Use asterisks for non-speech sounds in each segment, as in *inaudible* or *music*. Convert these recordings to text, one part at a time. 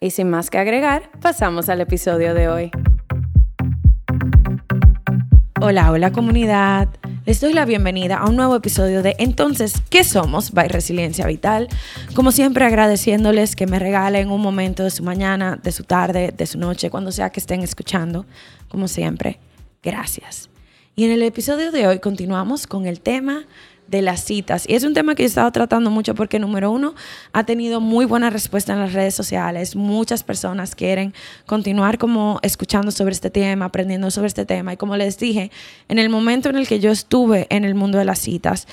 Y sin más que agregar, pasamos al episodio de hoy. Hola, hola comunidad. Les doy la bienvenida a un nuevo episodio de Entonces, ¿qué somos? By Resiliencia Vital. Como siempre agradeciéndoles que me regalen un momento de su mañana, de su tarde, de su noche, cuando sea que estén escuchando. Como siempre, gracias. Y en el episodio de hoy continuamos con el tema de las citas. Y es un tema que he estado tratando mucho porque, número uno, ha tenido muy buena respuesta en las redes sociales. Muchas personas quieren continuar como escuchando sobre este tema, aprendiendo sobre este tema. Y como les dije, en el momento en el que yo estuve en el mundo de las citas,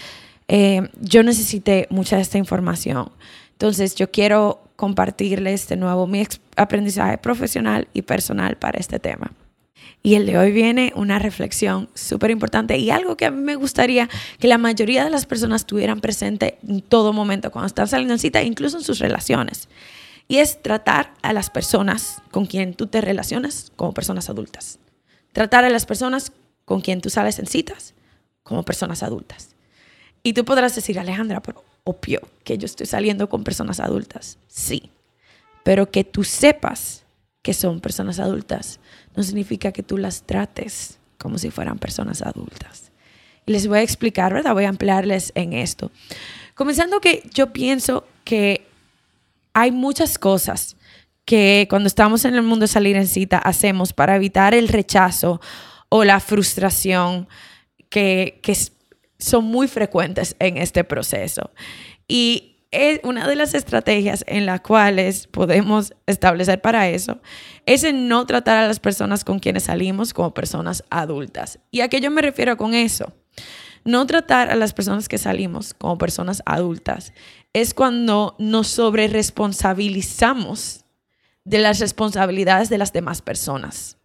eh, yo necesité mucha de esta información. Entonces, yo quiero compartirles de nuevo mi aprendizaje profesional y personal para este tema. Y el de hoy viene una reflexión súper importante y algo que a mí me gustaría que la mayoría de las personas tuvieran presente en todo momento, cuando están saliendo en cita, incluso en sus relaciones. Y es tratar a las personas con quien tú te relacionas como personas adultas. Tratar a las personas con quien tú sales en citas como personas adultas. Y tú podrás decir, Alejandra, pero obvio que yo estoy saliendo con personas adultas. Sí, pero que tú sepas que son personas adultas no significa que tú las trates como si fueran personas adultas. Y les voy a explicar, ¿verdad? Voy a ampliarles en esto. Comenzando que yo pienso que hay muchas cosas que cuando estamos en el mundo de salir en cita hacemos para evitar el rechazo o la frustración que, que son muy frecuentes en este proceso. Y es una de las estrategias en las cuales podemos establecer para eso es en no tratar a las personas con quienes salimos como personas adultas. ¿Y a qué yo me refiero con eso? No tratar a las personas que salimos como personas adultas es cuando nos sobreresponsabilizamos de las responsabilidades de las demás personas.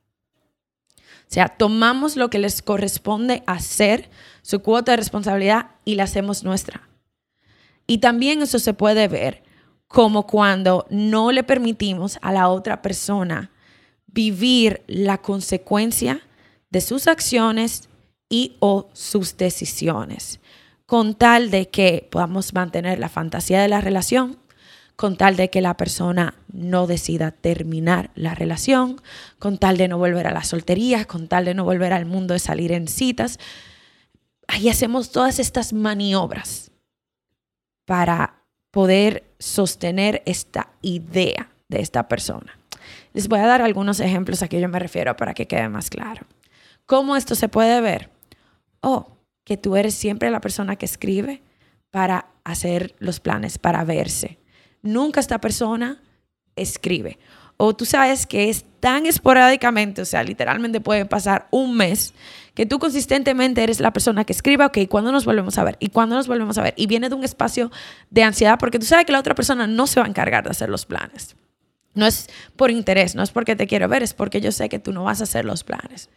O sea, tomamos lo que les corresponde hacer, su cuota de responsabilidad, y la hacemos nuestra. Y también eso se puede ver como cuando no le permitimos a la otra persona vivir la consecuencia de sus acciones y o sus decisiones, con tal de que podamos mantener la fantasía de la relación, con tal de que la persona no decida terminar la relación, con tal de no volver a la soltería, con tal de no volver al mundo de salir en citas. Ahí hacemos todas estas maniobras para poder sostener esta idea de esta persona. Les voy a dar algunos ejemplos a que yo me refiero para que quede más claro. ¿Cómo esto se puede ver? Oh, que tú eres siempre la persona que escribe para hacer los planes, para verse. Nunca esta persona escribe. O tú sabes que es tan esporádicamente, o sea, literalmente puede pasar un mes que tú consistentemente eres la persona que escribe, ok, ¿cuándo nos volvemos a ver? ¿Y cuándo nos volvemos a ver? Y viene de un espacio de ansiedad porque tú sabes que la otra persona no se va a encargar de hacer los planes. No es por interés, no es porque te quiero ver, es porque yo sé que tú no vas a hacer los planes.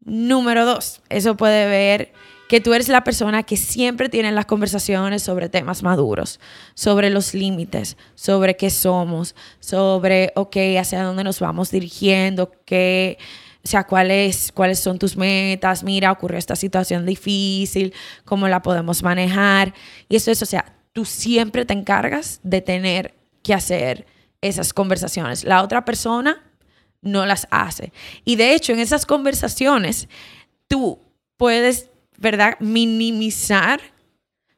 Número dos, eso puede ver que tú eres la persona que siempre tiene las conversaciones sobre temas maduros, sobre los límites, sobre qué somos, sobre, ok, hacia dónde nos vamos dirigiendo, qué o sea, ¿cuáles, cuáles son tus metas, mira, ocurrió esta situación difícil, cómo la podemos manejar. Y eso es, o sea, tú siempre te encargas de tener que hacer esas conversaciones. La otra persona no las hace. Y de hecho, en esas conversaciones, tú puedes, ¿verdad?, minimizar,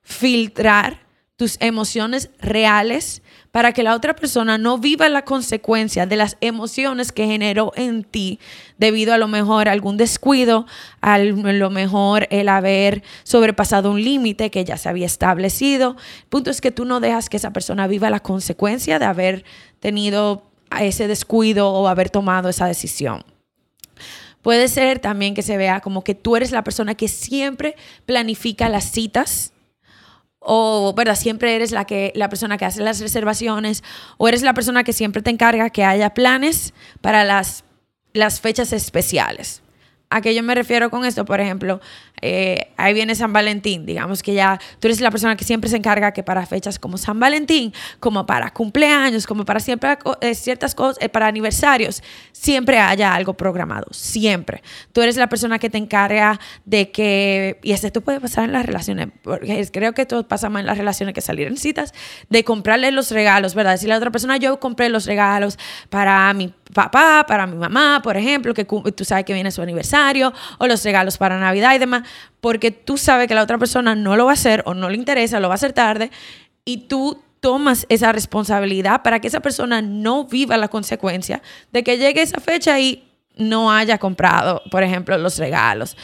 filtrar tus emociones reales para que la otra persona no viva la consecuencia de las emociones que generó en ti debido a lo mejor algún descuido, a lo mejor el haber sobrepasado un límite que ya se había establecido. El punto es que tú no dejas que esa persona viva la consecuencia de haber tenido ese descuido o haber tomado esa decisión. Puede ser también que se vea como que tú eres la persona que siempre planifica las citas o verdad siempre eres la que la persona que hace las reservaciones o eres la persona que siempre te encarga que haya planes para las las fechas especiales. ¿A qué yo me refiero con esto? Por ejemplo, eh, ahí viene San Valentín. Digamos que ya tú eres la persona que siempre se encarga que para fechas como San Valentín, como para cumpleaños, como para siempre eh, ciertas cosas, eh, para aniversarios, siempre haya algo programado. Siempre. Tú eres la persona que te encarga de que, y esto puede pasar en las relaciones, porque creo que todo pasa más en las relaciones que salir en citas, de comprarle los regalos, ¿verdad? Decirle a la otra persona, yo compré los regalos para mi papá, para mi mamá, por ejemplo, que tú sabes que viene su aniversario, o los regalos para Navidad y demás, porque tú sabes que la otra persona no lo va a hacer o no le interesa, lo va a hacer tarde, y tú tomas esa responsabilidad para que esa persona no viva la consecuencia de que llegue esa fecha y no haya comprado, por ejemplo, los regalos.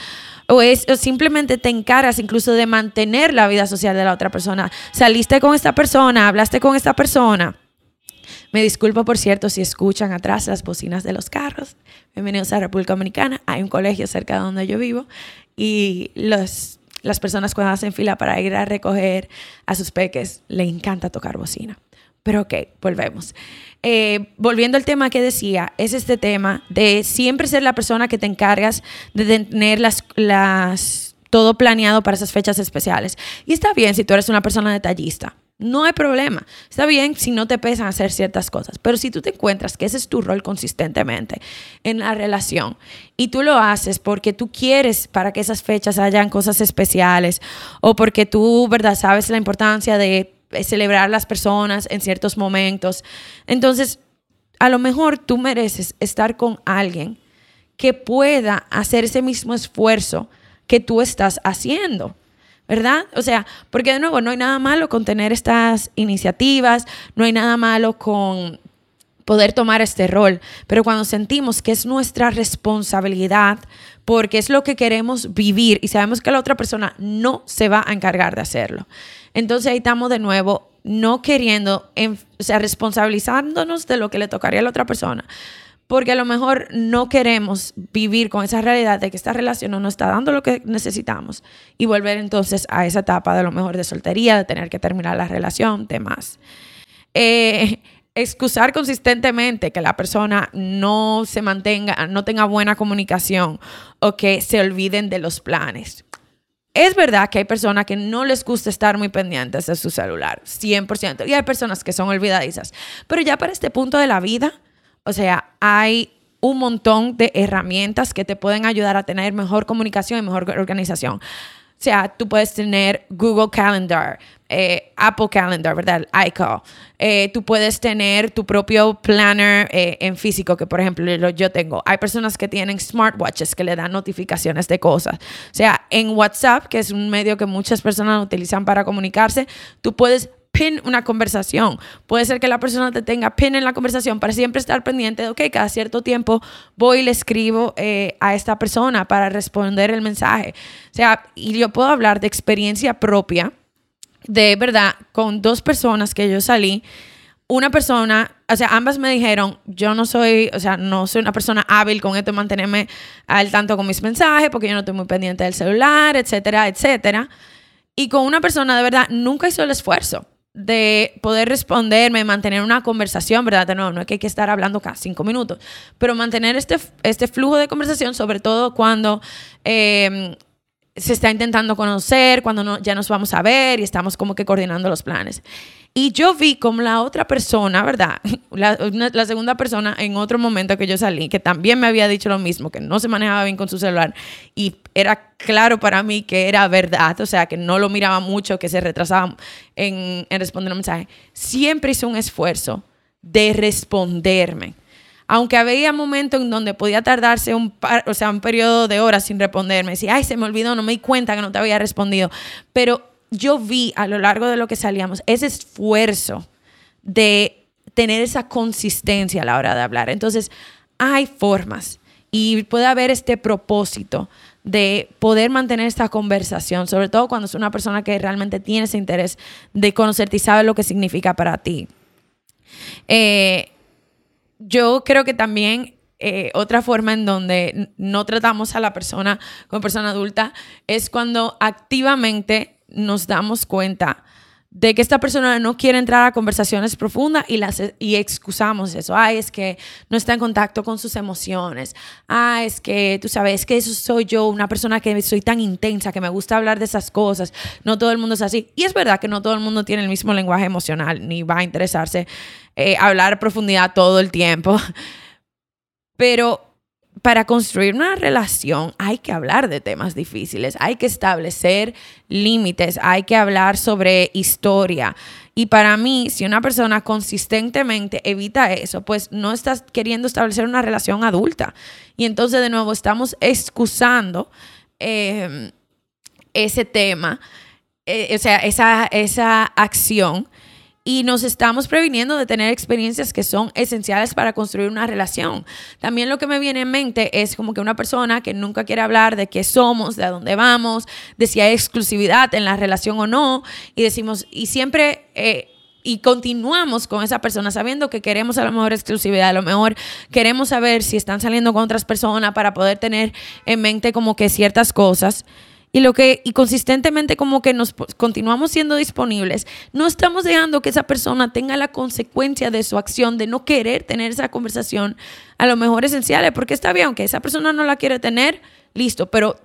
O, es, simplemente te encargas incluso de mantener la vida social de la otra persona. Saliste con esta persona, hablaste con esta persona me disculpo, por cierto, si escuchan atrás las bocinas de los carros. Bienvenidos a República Dominicana. Hay un colegio cerca de donde yo vivo y los, las personas cuando hacen fila para ir a recoger a sus peques, le encanta tocar bocina. Pero ok, volvemos. Eh, volviendo al tema que decía, es este tema de siempre ser la persona que te encargas de tener las, las, todo planeado para esas fechas especiales. Y está bien si tú eres una persona detallista. No hay problema. Está bien si no te pesan hacer ciertas cosas, pero si tú te encuentras que ese es tu rol consistentemente en la relación y tú lo haces porque tú quieres para que esas fechas hayan cosas especiales o porque tú, ¿verdad?, sabes la importancia de celebrar las personas en ciertos momentos. Entonces, a lo mejor tú mereces estar con alguien que pueda hacer ese mismo esfuerzo que tú estás haciendo. ¿Verdad? O sea, porque de nuevo, no hay nada malo con tener estas iniciativas, no hay nada malo con poder tomar este rol, pero cuando sentimos que es nuestra responsabilidad, porque es lo que queremos vivir y sabemos que la otra persona no se va a encargar de hacerlo. Entonces ahí estamos de nuevo no queriendo, o sea, responsabilizándonos de lo que le tocaría a la otra persona, porque a lo mejor no queremos vivir con esa realidad de que esta relación no nos está dando lo que necesitamos y volver entonces a esa etapa de lo mejor de soltería, de tener que terminar la relación, demás. Eh, excusar consistentemente que la persona no se mantenga, no tenga buena comunicación o que se olviden de los planes. Es verdad que hay personas que no les gusta estar muy pendientes de su celular, 100%, y hay personas que son olvidadizas, pero ya para este punto de la vida, o sea, hay un montón de herramientas que te pueden ayudar a tener mejor comunicación y mejor organización. O sea, tú puedes tener Google Calendar, eh, Apple Calendar, ¿verdad? iCal. Eh, tú puedes tener tu propio planner eh, en físico, que por ejemplo yo tengo. Hay personas que tienen smartwatches que le dan notificaciones de cosas. O sea, en WhatsApp, que es un medio que muchas personas utilizan para comunicarse, tú puedes pin una conversación. Puede ser que la persona te tenga pin en la conversación para siempre estar pendiente de, ok, cada cierto tiempo voy y le escribo eh, a esta persona para responder el mensaje. O sea, y yo puedo hablar de experiencia propia, de verdad, con dos personas que yo salí. Una persona, o sea, ambas me dijeron, yo no soy, o sea, no soy una persona hábil con esto de mantenerme al tanto con mis mensajes, porque yo no estoy muy pendiente del celular, etcétera, etcétera. Y con una persona de verdad nunca hizo el esfuerzo de poder responderme, mantener una conversación, ¿verdad? No, no es que hay que estar hablando cada cinco minutos, pero mantener este, este flujo de conversación, sobre todo cuando em, se está intentando conocer, cuando no, ya nos vamos a ver y estamos como que coordinando los planes. Y yo vi como la otra persona, ¿verdad? *laughs* La, la, segunda persona en otro momento que yo salí, que también me había dicho lo mismo, que no se manejaba bien con su celular y era claro para mí que era verdad, o sea, que no lo miraba mucho, que se retrasaba en, en responder un mensaje, siempre hizo un esfuerzo de responderme. Aunque había momentos en donde podía tardarse un, o sea, un periodo de horas sin responderme, decía, ay, se me olvidó, no me di cuenta que no te había respondido. Pero yo vi a lo largo de lo que salíamos ese esfuerzo de tener esa consistencia a la hora de hablar. Entonces, hay formas y puede haber este propósito de poder mantener esta conversación, sobre todo cuando es una persona que realmente tiene ese interés de conocerte y sabe lo que significa para ti. Eh, yo creo que también eh, otra forma en donde no tratamos a la persona como persona adulta es cuando activamente nos damos cuenta de que esta persona no quiere entrar a conversaciones profundas y, las, y excusamos eso. Ay, es que no está en contacto con sus emociones. Ah, es que tú sabes que soy yo, una persona que soy tan intensa, que me gusta hablar de esas cosas. No todo el mundo es así. Y es verdad que no todo el mundo tiene el mismo lenguaje emocional, ni va a interesarse eh, hablar profundidad todo el tiempo. *laughs* Pero para construir una relación hay que hablar de temas difíciles, hay que establecer límites, hay que hablar sobre historia. Y para mí, si una persona consistentemente evita eso, pues no estás queriendo establecer una relación adulta. Y entonces de nuevo estamos excusando em, ese tema, eh, o sea, esa, esa acción y nos estamos previniendo de tener experiencias que son esenciales para construir una relación. También lo que me viene en mente es como que una persona que nunca quiere hablar de qué somos, de a dónde vamos, de si hay exclusividad en la relación o no, y decimos, y siempre... Eh, y continuamos con esa persona sabiendo que queremos a lo mejor exclusividad, a lo mejor queremos saber si están saliendo con otras personas para poder tener en mente como que ciertas cosas y lo que y consistentemente como que nos continuamos siendo disponibles, no estamos dejando que esa persona tenga la consecuencia de su acción de no querer tener esa conversación a lo mejor esenciales, porque está bien, aunque esa persona no la quiere tener, listo, pero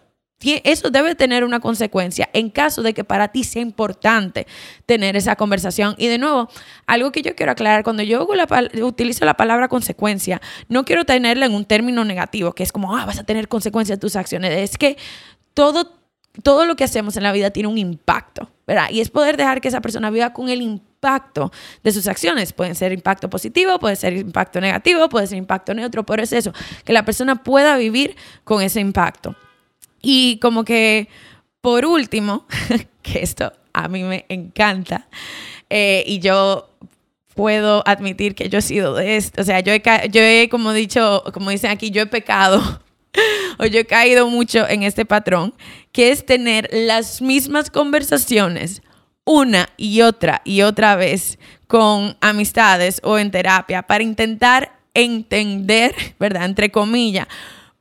eso debe tener una consecuencia en caso de que para ti sea importante tener esa conversación. Y de nuevo, algo que yo quiero aclarar, cuando yo utilizo la palabra consecuencia, no quiero tenerla en un término negativo, que es como, ah, vas a tener consecuencias de tus acciones. Es que todo todo lo que hacemos en la vida tiene un impacto, ¿verdad? Y es poder dejar que esa persona viva con el impacto de sus acciones. Pueden ser impacto positivo, puede ser impacto negativo, puede ser impacto neutro, pero es eso, que la persona pueda vivir con ese impacto. Y como que, por último, *laughs* que esto a mí me encanta, eh, y yo puedo admitir que yo he sido de esto, o sea, yo he, yo he, como dicho, como dicen aquí, yo he pecado *laughs* o yo he caído mucho en este patrón, que es tener las mismas conversaciones una y otra y otra vez con amistades o en terapia para intentar entender, ¿verdad? Entre comillas,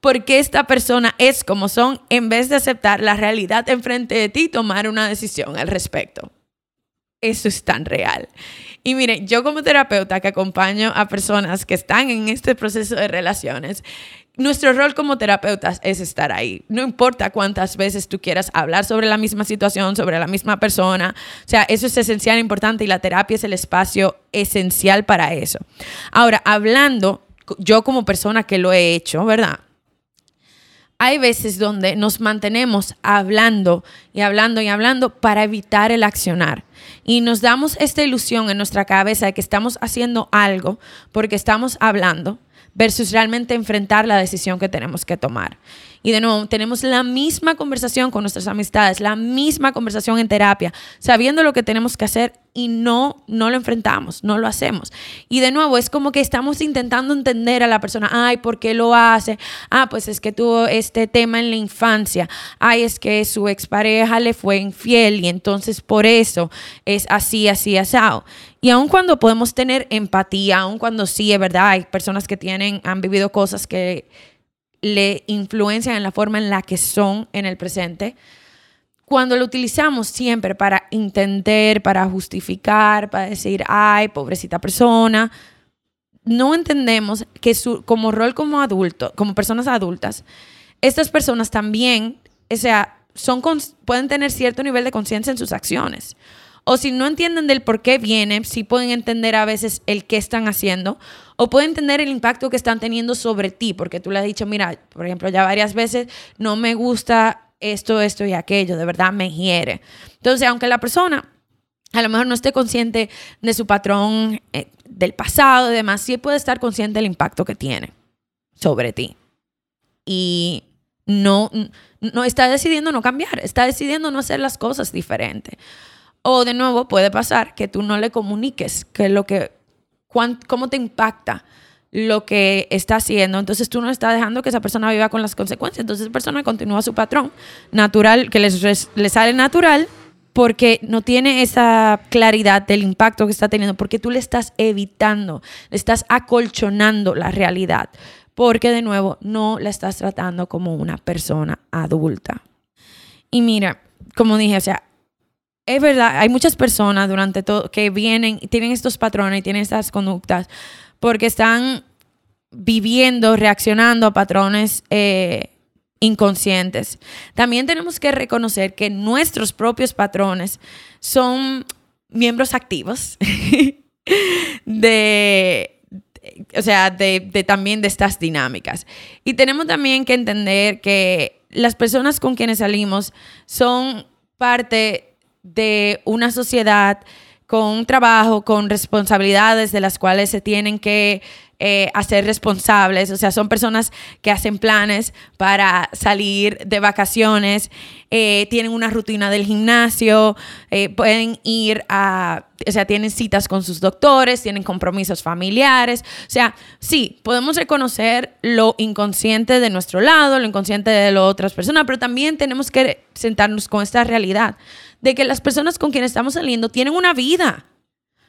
por qué esta persona es como son en vez de aceptar la realidad enfrente de ti y tomar una decisión al respecto. Eso es tan real. Y mire, yo como terapeuta que acompaño a personas que están en este proceso de relaciones, nuestro rol como terapeutas es estar ahí. No importa cuántas veces tú quieras hablar sobre la misma situación, sobre la misma persona. O sea, eso es esencial, importante y la terapia es el espacio esencial para eso. Ahora, hablando, yo como persona que lo he hecho, ¿verdad? Hay veces donde nos mantenemos hablando y hablando y hablando para evitar el accionar. Y nos damos esta ilusión en nuestra cabeza de que estamos haciendo algo porque estamos hablando versus realmente enfrentar la decisión que tenemos que tomar. Y de nuevo, tenemos la misma conversación con nuestras amistades, la misma conversación en terapia, sabiendo lo que tenemos que hacer y no, no lo enfrentamos, no lo hacemos. Y de nuevo, es como que estamos intentando entender a la persona, ay, ¿por qué lo hace? Ah, pues es que tuvo este tema en la infancia, ay, es que su expareja le fue infiel y entonces por eso es así, así, asado. Y aun cuando podemos tener empatía, aun cuando sí, es verdad, hay personas que tienen, han vivido cosas que le influencian en la forma en la que son en el presente, cuando lo utilizamos siempre para entender, para justificar, para decir, ay, pobrecita persona, no entendemos que su, como rol como adulto, como personas adultas, estas personas también, o sea, son, pueden tener cierto nivel de conciencia en sus acciones. O si no entienden del por qué viene, sí pueden entender a veces el qué están haciendo o pueden entender el impacto que están teniendo sobre ti, porque tú le has dicho, mira, por ejemplo, ya varias veces no me gusta esto, esto y aquello, de verdad me hiere. Entonces, aunque la persona a lo mejor no esté consciente de su patrón eh, del pasado y demás, sí puede estar consciente del impacto que tiene sobre ti. Y no, no está decidiendo no cambiar, está decidiendo no hacer las cosas diferentes. O de nuevo puede pasar que tú no le comuniques que lo que, cómo te impacta lo que está haciendo. Entonces tú no estás dejando que esa persona viva con las consecuencias. Entonces esa persona continúa su patrón natural, que les, sale natural porque no tiene esa claridad del impacto que está teniendo, porque tú le estás evitando, le estás acolchonando la realidad, porque de nuevo no la estás tratando como una persona adulta. Y mira, como dije, o sea, es verdad, hay muchas personas durante todo que vienen tienen estos patrones y tienen estas conductas porque están viviendo, reaccionando a patrones eh, inconscientes. También tenemos que reconocer que nuestros propios patrones son miembros activos *laughs* de, o sea, de, también de estas dinámicas. Y tenemos también que entender que las personas con quienes salimos son parte de una sociedad con un trabajo, con responsabilidades de las cuales se tienen que eh, hacer responsables, o sea, son personas que hacen planes para salir de vacaciones, eh, tienen una rutina del gimnasio, eh, pueden ir a, o sea, tienen citas con sus doctores, tienen compromisos familiares, o sea, sí, podemos reconocer lo inconsciente de nuestro lado, lo inconsciente de las otras personas, pero también tenemos que sentarnos con esta realidad de que las personas con quienes estamos saliendo tienen una vida,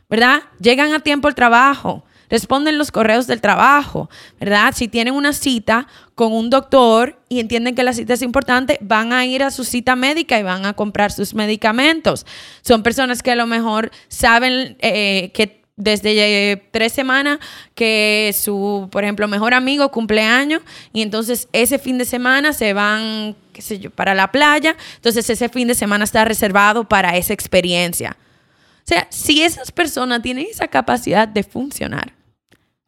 ¿verdad? Llegan a tiempo al trabajo, responden los correos del trabajo, ¿verdad? Si tienen una cita con un doctor y entienden que la cita es importante, van a ir a su cita médica y van a comprar sus medicamentos. Son personas que a lo mejor saben eh, que desde eh, tres semanas que su, por ejemplo, mejor amigo cumpleaños y entonces ese fin de semana se van, para la playa, entonces ese fin de semana está reservado para esa experiencia. O sea, si esas personas tienen esa capacidad de funcionar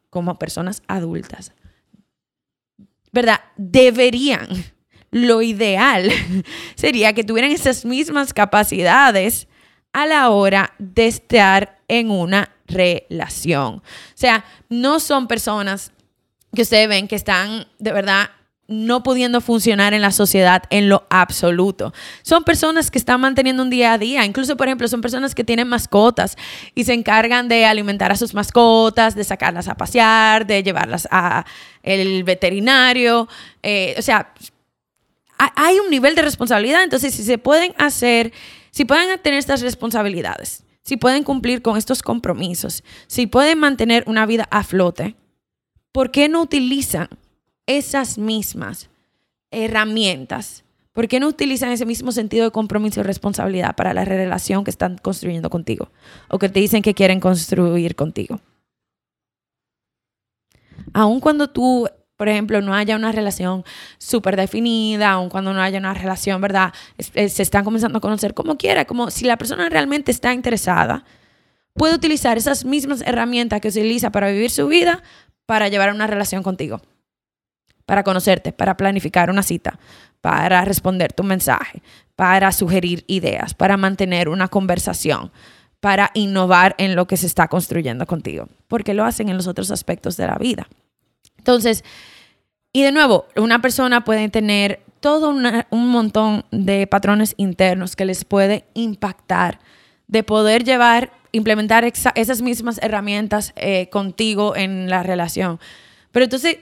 como personas adultas, ¿verdad? Deberían, lo ideal *laughs* sería que tuvieran esas mismas capacidades a la hora de estar en una relación. O sea, no son personas que ustedes ven que están de verdad no pudiendo funcionar en la sociedad en lo absoluto. Son personas que están manteniendo un día a día. Incluso, por ejemplo, son personas que tienen mascotas y se encargan de alimentar a sus mascotas, de sacarlas a pasear, de llevarlas a el veterinario. Eh, o sea, hay un nivel de responsabilidad. Entonces, si se pueden hacer, si pueden tener estas responsabilidades, si pueden cumplir con estos compromisos, si pueden mantener una vida a flote, ¿por qué no utilizan esas mismas herramientas? ¿Por qué no utilizan ese mismo sentido de compromiso y responsabilidad para la relación que están construyendo contigo o que te dicen que quieren construir contigo? Aun cuando tú, por ejemplo, no haya una relación súper definida, aun cuando no haya una relación, ¿verdad? Se están comenzando a conocer como quiera, como si la persona realmente está interesada, puede utilizar esas mismas herramientas que utiliza para vivir su vida para llevar una relación contigo para conocerte, para planificar una cita, para responder tu mensaje, para sugerir ideas, para mantener una conversación, para innovar en lo que se está construyendo contigo, porque lo hacen en los otros aspectos de la vida. Entonces, y de nuevo, una persona puede tener todo un montón de patrones internos que les puede impactar, de poder llevar, implementar esas mismas herramientas eh, contigo en la relación. Pero entonces,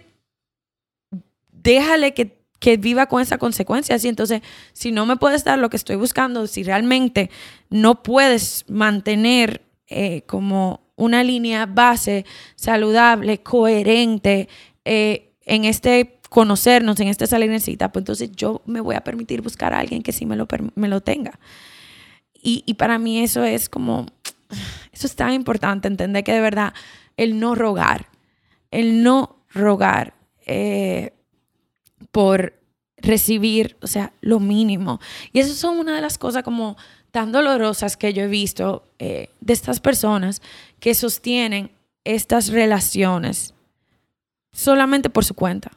déjale que, viva con esa consecuencia. Así, entonces, si no me puedes dar lo que estoy buscando, si realmente no puedes mantener eh, como una línea base saludable, coherente, eh, en este conocernos, en esta salinecita, pues entonces yo me voy a permitir buscar a alguien que sí me lo, me lo tenga. Y, y para mí eso es como, eso es tan importante, entender que de verdad el no rogar, el no rogar, eh, por recibir, o sea, lo mínimo. Y eso son una de las cosas como tan dolorosas que yo he visto eh, de estas personas que sostienen estas relaciones solamente por su cuenta.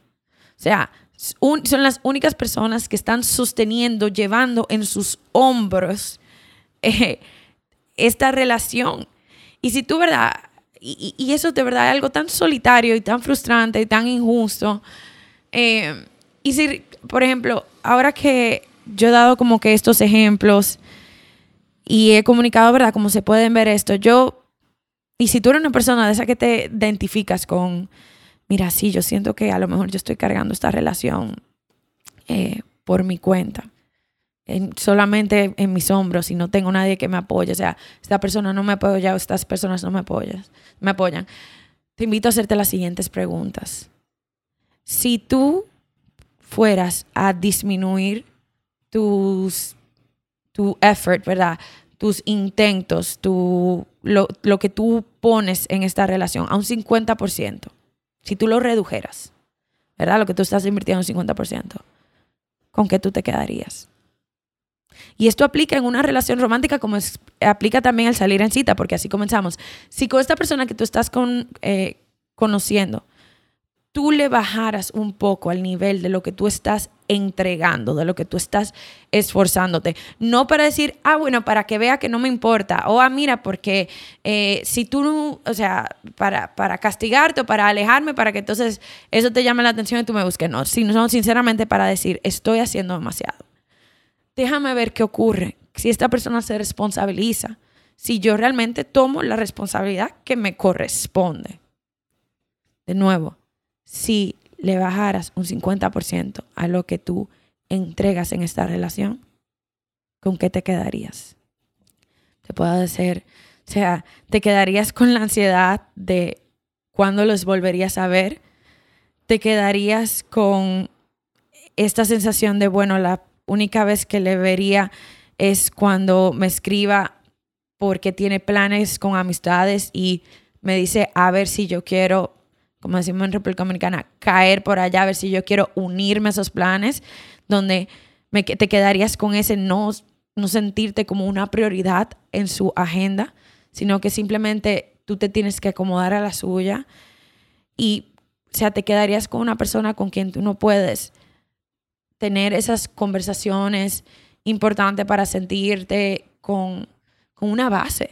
O sea, son las únicas personas que están sosteniendo, llevando en sus hombros eh, esta relación. Y si tú, ¿verdad? Y, eso de verdad es algo tan solitario y tan frustrante y tan injusto. Eh, y si, por ejemplo, ahora que yo he dado como que estos ejemplos y he comunicado, ¿verdad? Como se pueden ver esto, yo, y si tú eres una persona de esa que te identificas con, mira, sí, yo siento que a lo mejor yo estoy cargando esta relación eh, por mi cuenta. solamente en mis hombros y no tengo nadie que me apoye. O sea, esta persona no me apoya o estas personas no me apoyan, me apoyan. Te invito a hacerte las siguientes preguntas. Si tú fueras a disminuir tus, tu effort, ¿verdad? Tus intentos, tu, lo, lo que tú pones en esta relación a un 50%, si tú lo redujeras, ¿verdad? Lo que tú estás invirtiendo un 50%, ¿con qué tú te quedarías? Y esto aplica en una relación romántica como aplica también al salir en cita, porque así comenzamos. Si con esta persona que tú estás con, eh, conociendo, tú le bajaras un poco al nivel de lo que tú estás entregando, de lo que tú estás esforzándote. No para decir, ah, bueno, para que vea que no me importa. O, ah, mira, porque eh, si tú, o sea, para, para castigarte o para alejarme, para que entonces eso te llame la atención y tú me busques. No, sino sinceramente para decir, estoy haciendo demasiado. Déjame ver qué ocurre. Si esta persona se responsabiliza, si yo realmente tomo la responsabilidad que me corresponde. De nuevo, si le bajaras un 50% a lo que tú entregas en esta relación, ¿con qué te quedarías? Te puedo decir, o sea, te quedarías con la ansiedad de cuándo los volverías a ver, te quedarías con esta sensación de, bueno, la única vez que le vería es cuando me escriba porque tiene planes con amistades y me dice a ver si yo quiero como decimos en República Dominicana, caer por allá, a ver si yo quiero unirme a esos planes, donde te quedarías con ese no, no sentirte como una prioridad en su agenda, sino que simplemente tú te tienes que acomodar a la suya y, o sea, te quedarías con una persona con quien tú no puedes tener esas conversaciones importantes para sentirte con, con una base,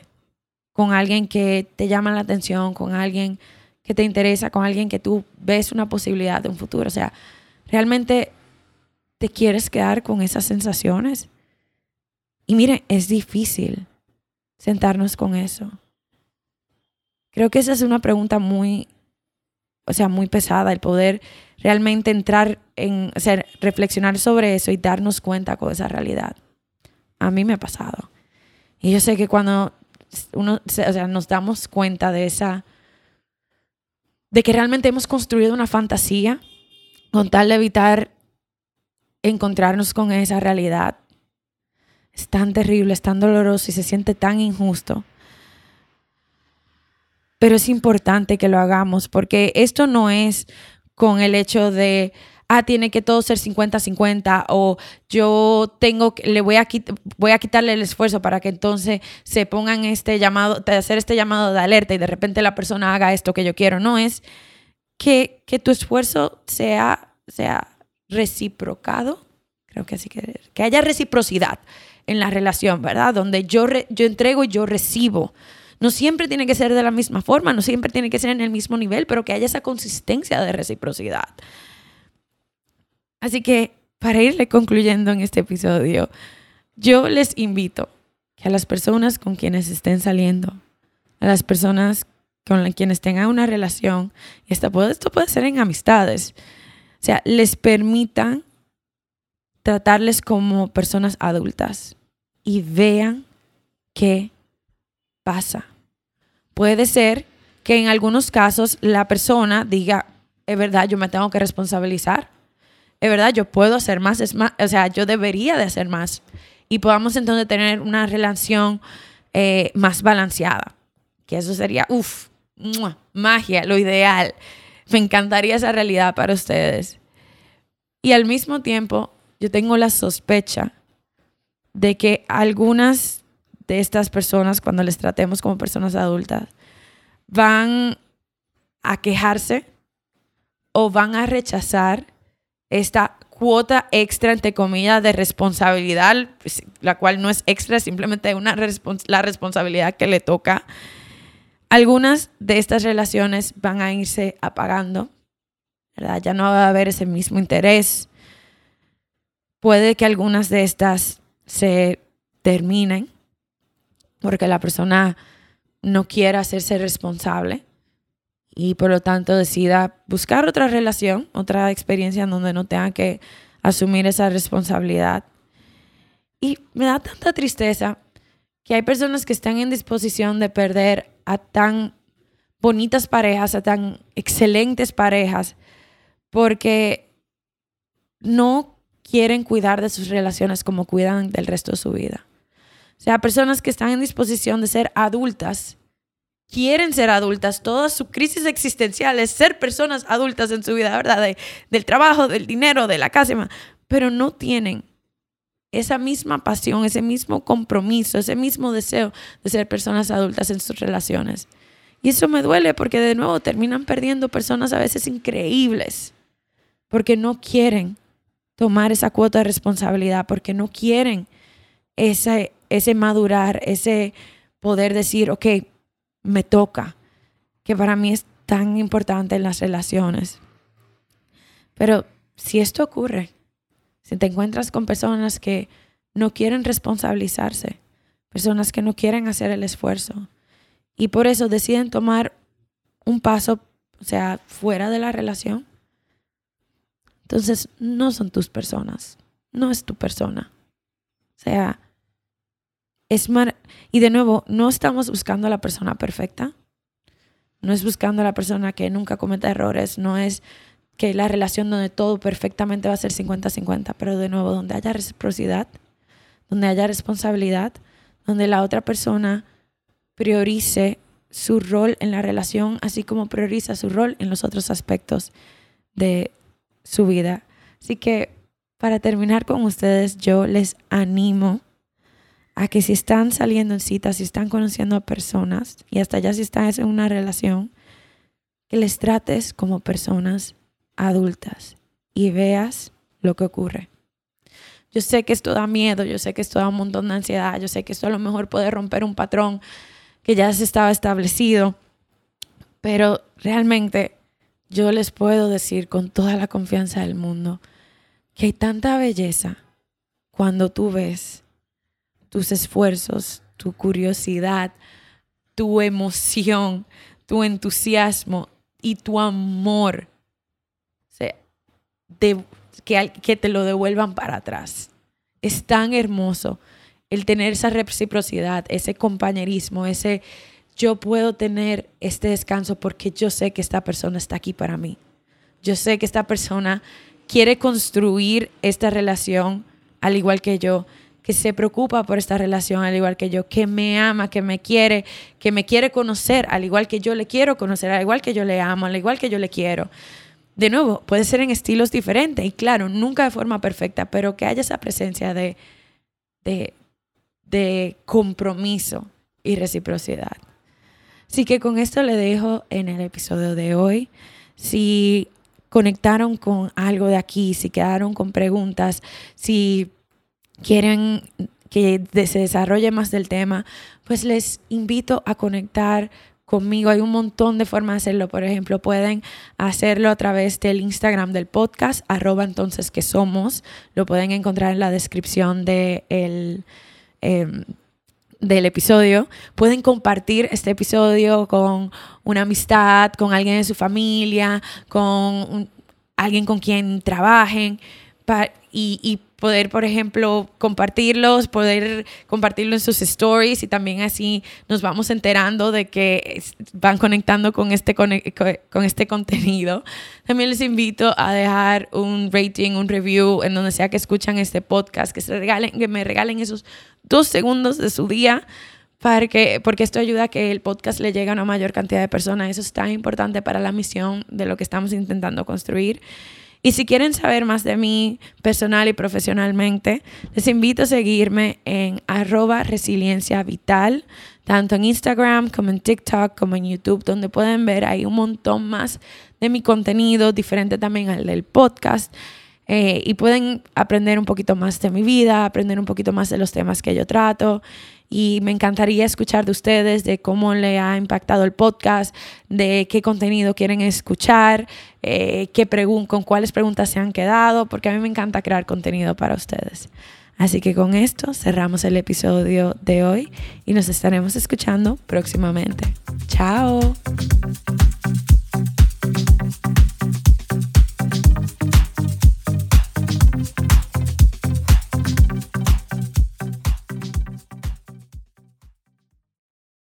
con alguien que te llama la atención, con alguien que te interesa, con alguien que tú ves una posibilidad de un futuro. O sea, realmente te quieres quedar con esas sensaciones. Y mire, es difícil sentarnos con eso. Creo que esa es una pregunta muy, o sea, muy pesada, el poder realmente entrar en, o reflexionar sobre eso y darnos cuenta con esa realidad. A mí me ha pasado. Y yo sé que cuando uno, o sea, nos damos cuenta de esa de que realmente hemos construido una fantasía con tal de evitar encontrarnos con esa realidad. Es tan terrible, es tan doloroso y se siente tan injusto. Pero es importante que lo hagamos porque esto no es con el hecho de, ah, tiene que todo ser 50-50 o yo tengo, le voy a, voy a quitarle el esfuerzo para que entonces se pongan este llamado, hacer este llamado de alerta y de repente la persona haga esto que yo quiero. No es que, que tu esfuerzo sea, sea reciprocado, creo que así que, que haya reciprocidad en la relación, ¿verdad? Donde yo, yo entrego y yo recibo. No siempre tiene que ser de la misma forma, no siempre tiene que ser en el mismo nivel, pero que haya esa consistencia de reciprocidad. Así que para irle concluyendo en este episodio, yo les invito que a las personas con quienes estén saliendo, a las personas con quienes tengan una relación, y esto puede, esto puede ser en amistades, o sea, les permitan tratarles como personas adultas y vean qué pasa. Puede ser que en algunos casos la persona diga, es verdad, yo me tengo que responsabilizar es verdad, yo puedo hacer más, es o sea, yo debería de hacer más. Y podamos entonces tener una relación eh, más balanceada. Que eso sería, uff, magia, lo ideal. Me encantaría esa realidad para ustedes. Y al mismo tiempo, yo tengo la sospecha de que algunas de estas personas, cuando les tratemos como personas adultas, van a quejarse o van a rechazar esta cuota extra, entre comillas, de responsabilidad, pues, la cual no es extra, simplemente una la responsabilidad que le toca. Algunas de estas relaciones van a irse apagando. Ya no va a haber ese mismo interés. Puede que algunas de estas se terminen porque la persona no quiera hacerse responsable y por lo tanto decida buscar otra relación, otra experiencia en donde no tenga que asumir esa responsabilidad. Y me da tanta tristeza que hay personas que están en disposición de perder a tan bonitas parejas, a tan excelentes parejas, porque no quieren cuidar de sus relaciones como cuidan del resto de su vida. O sea, personas que están en disposición de ser adultas quieren ser adultas, toda su crisis existencial es ser personas adultas en su vida, ¿verdad? del trabajo, del dinero, de la casa, pero no tienen esa misma pasión, ese mismo compromiso, ese mismo deseo de ser personas adultas en sus relaciones. Y eso me duele porque de nuevo terminan perdiendo personas a veces increíbles, porque no quieren tomar esa cuota de responsabilidad, porque no quieren ese, ese madurar, ese poder decir, ok, me toca, que para mí es tan importante en las relaciones. Pero si esto ocurre, si te encuentras con personas que no quieren responsabilizarse, personas que no quieren hacer el esfuerzo y por eso deciden tomar un paso, o sea, fuera de la relación, entonces no son tus personas, no es tu persona. O sea, es mar y de nuevo, no estamos buscando a la persona perfecta. No es buscando a la persona que nunca cometa errores, no es que la relación donde todo perfectamente va a ser 50-50, pero de nuevo, donde haya reciprocidad, donde haya responsabilidad, donde la otra persona priorice su rol en la relación, así como prioriza su rol en los otros aspectos de su vida. Así que para terminar con ustedes, yo les animo a que si están saliendo en citas, si están conociendo a personas y hasta ya si están en una relación, que les trates como personas adultas y veas lo que ocurre. Yo sé que esto da miedo, yo sé que esto da un montón de ansiedad, yo sé que esto a lo mejor puede romper un patrón que ya se estaba establecido, pero realmente yo les puedo decir con toda la confianza del mundo que hay tanta belleza cuando tú ves tus esfuerzos, tu curiosidad, tu emoción, tu entusiasmo y tu amor. que, que te lo devuelvan para atrás. Es tan hermoso el tener esa reciprocidad, ese compañerismo, ese yo puedo tener este descanso porque yo sé que esta persona está aquí para mí. Yo sé que esta persona quiere construir esta relación al igual que yo que se preocupa por esta relación al igual que yo, que me ama, que me quiere, que me quiere conocer al igual que yo le quiero conocer, al igual que yo le amo, al igual que yo le quiero. De nuevo, puede ser en estilos diferentes y claro, nunca de forma perfecta, pero que haya esa presencia de, de, de compromiso y reciprocidad. Así que con esto le dejo en el episodio de hoy. Si conectaron con algo de aquí, si quedaron con preguntas, si quieren que se desarrolle más del tema, pues les invito a conectar conmigo. Hay un montón de formas de hacerlo. Por ejemplo, pueden hacerlo a través del Instagram del podcast, arroba entonces que somos. Lo pueden encontrar en la descripción de em, del episodio. Pueden compartir este episodio con una amistad, con alguien de su familia, con alguien con quien trabajen y, poder, por ejemplo, compartirlos, poder compartirlo en sus stories y también así nos vamos enterando de que van conectando con este, con este contenido. También les invito a dejar un rating, un review en donde sea que escuchan este podcast, que, se regalen, que me regalen esos dos segundos de su día. Para que, porque esto ayuda a que el podcast le llegue a una mayor cantidad de personas. Eso es tan importante para la misión de lo que estamos intentando construir. Y si quieren saber más de mí personal y profesionalmente, les invito a seguirme en arroba resiliencia vital, tanto en Instagram como en TikTok como en YouTube, donde pueden ver ahí un montón más de mi contenido, diferente también al del podcast. eh, y pueden aprender un poquito más de mi vida, aprender un poquito más de los temas que yo trato. Y me encantaría escuchar de ustedes de cómo le ha impactado el podcast, de qué contenido quieren escuchar, eh, qué con cuáles preguntas se han quedado, porque a mí me encanta crear contenido para ustedes. Así que con esto cerramos el episodio de hoy y nos estaremos escuchando próximamente. Chao.